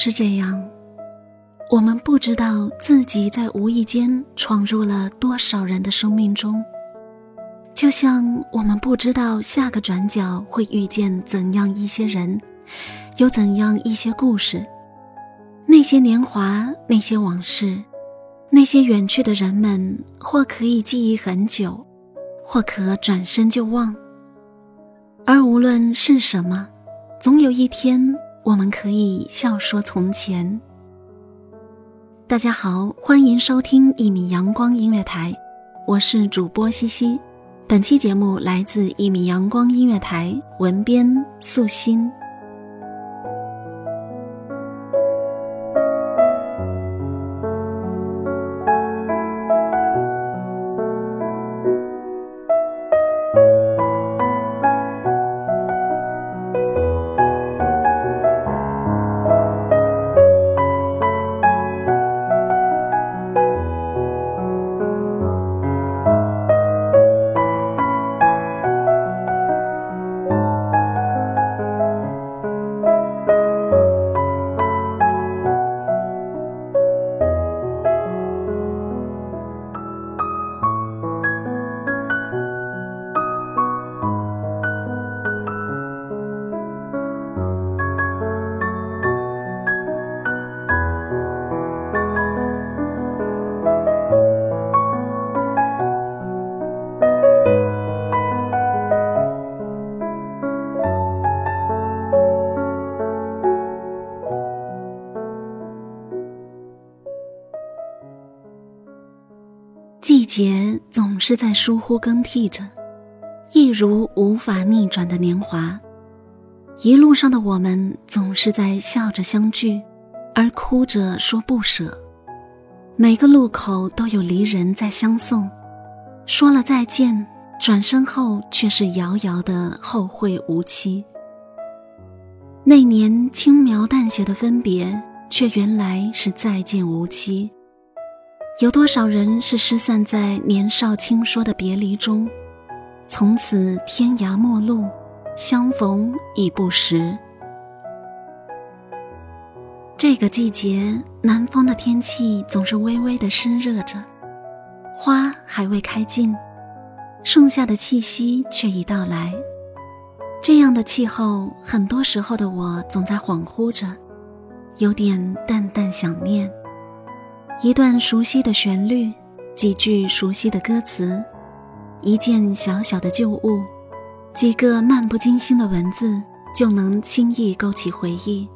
是这样，我们不知道自己在无意间闯入了多少人的生命中，就像我们不知道下个转角会遇见怎样一些人，有怎样一些故事。那些年华，那些往事，那些远去的人们，或可以记忆很久，或可转身就忘。而无论是什么，总有一天。我们可以笑说从前。大家好，欢迎收听一米阳光音乐台，我是主播西西。本期节目来自一米阳光音乐台，文编素心。节总是在疏忽更替着，一如无法逆转的年华。一路上的我们总是在笑着相聚，而哭着说不舍。每个路口都有离人在相送，说了再见，转身后却是遥遥的后会无期。那年轻描淡写的分别，却原来是再见无期。有多少人是失散在年少轻说的别离中，从此天涯陌路，相逢已不识。这个季节，南方的天气总是微微的湿热着，花还未开尽，盛夏的气息却已到来。这样的气候，很多时候的我总在恍惚着，有点淡淡想念。一段熟悉的旋律，几句熟悉的歌词，一件小小的旧物，几个漫不经心的文字，就能轻易勾起回忆。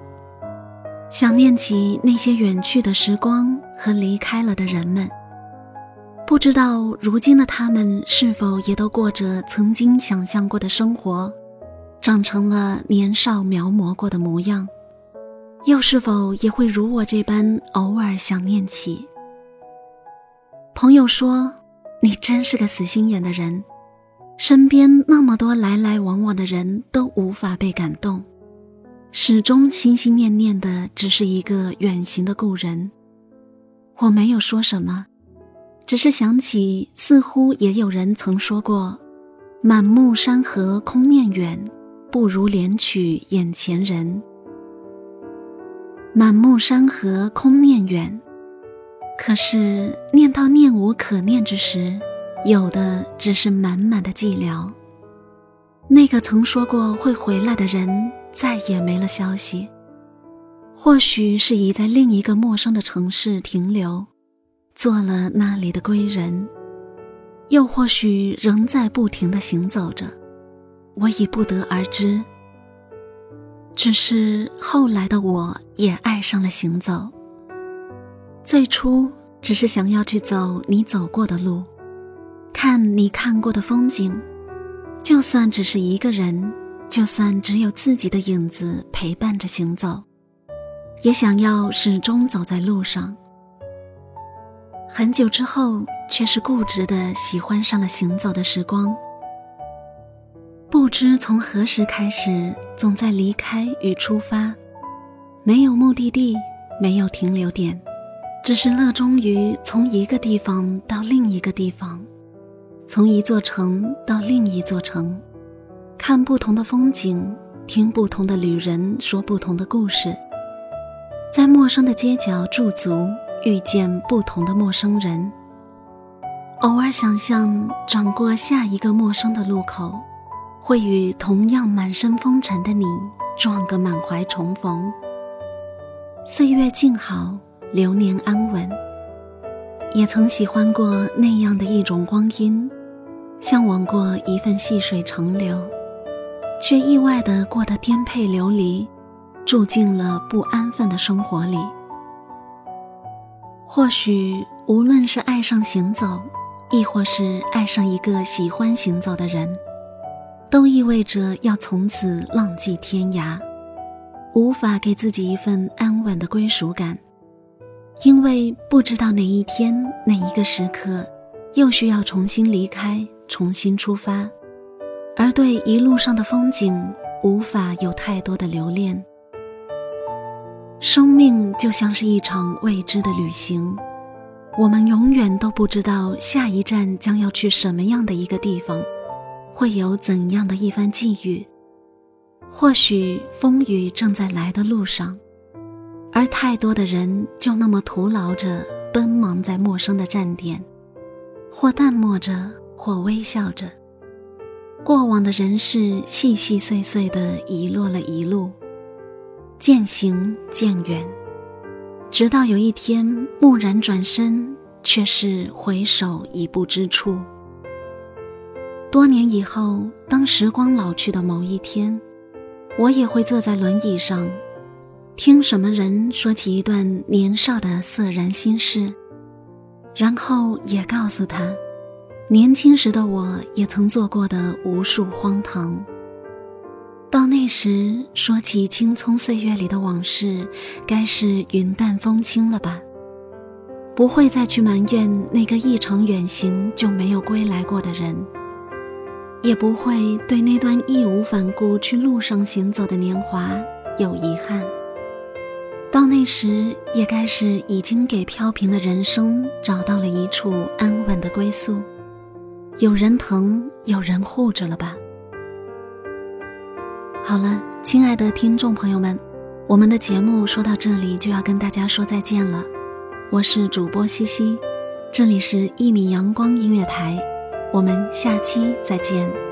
想念起那些远去的时光和离开了的人们，不知道如今的他们是否也都过着曾经想象过的生活，长成了年少描摹过的模样。又是否也会如我这般偶尔想念起？朋友说：“你真是个死心眼的人，身边那么多来来往往的人都无法被感动，始终心心念念的只是一个远行的故人。”我没有说什么，只是想起，似乎也有人曾说过：“满目山河空念远，不如怜取眼前人。满目山河空念远，可是念到念无可念之时，有的只是满满的寂寥。那个曾说过会回来的人，再也没了消息。或许是已在另一个陌生的城市停留，做了那里的归人；又或许仍在不停的行走着，我已不得而知。只是后来的我也爱上了行走。最初只是想要去走你走过的路，看你看过的风景，就算只是一个人，就算只有自己的影子陪伴着行走。也想要始终走在路上。很久之后，却是固执的喜欢上了行走的时光。不知从何时开始，总在离开与出发，没有目的地，没有停留点，只是乐衷于从一个地方到另一个地方，从一座城到另一座城，看不同的风景，听不同的旅人说不同的故事。在陌生的街角驻足，遇见不同的陌生人。偶尔想象转过下一个陌生的路口，会与同样满身风尘的你撞个满怀重逢。岁月静好，流年安稳。也曾喜欢过那样的一种光阴，向往过一份细水长流，却意外的过得颠沛流离。住进了不安分的生活里。或许，无论是爱上行走，亦或是爱上一个喜欢行走的人，都意味着要从此浪迹天涯，无法给自己一份安稳的归属感，因为不知道哪一天、哪一个时刻，又需要重新离开、重新出发，而对一路上的风景，无法有太多的留恋。生命就像是一场未知的旅行，我们永远都不知道下一站将要去什么样的一个地方，会有怎样的一番际遇。或许风雨正在来的路上，而太多的人就那么徒劳着奔忙在陌生的站点，或淡漠着，或微笑着。过往的人事细细碎碎的遗落了一路。渐行渐远，直到有一天蓦然转身，却是回首已不知处。多年以后，当时光老去的某一天，我也会坐在轮椅上，听什么人说起一段年少的涩然心事，然后也告诉他，年轻时的我也曾做过的无数荒唐。到那时，说起青葱岁月里的往事，该是云淡风轻了吧？不会再去埋怨那个一场远行就没有归来过的人，也不会对那段义无反顾去路上行走的年华有遗憾。到那时，也该是已经给飘萍的人生找到了一处安稳的归宿，有人疼，有人护着了吧？好了，亲爱的听众朋友们，我们的节目说到这里就要跟大家说再见了。我是主播西西，这里是《一米阳光音乐台》，我们下期再见。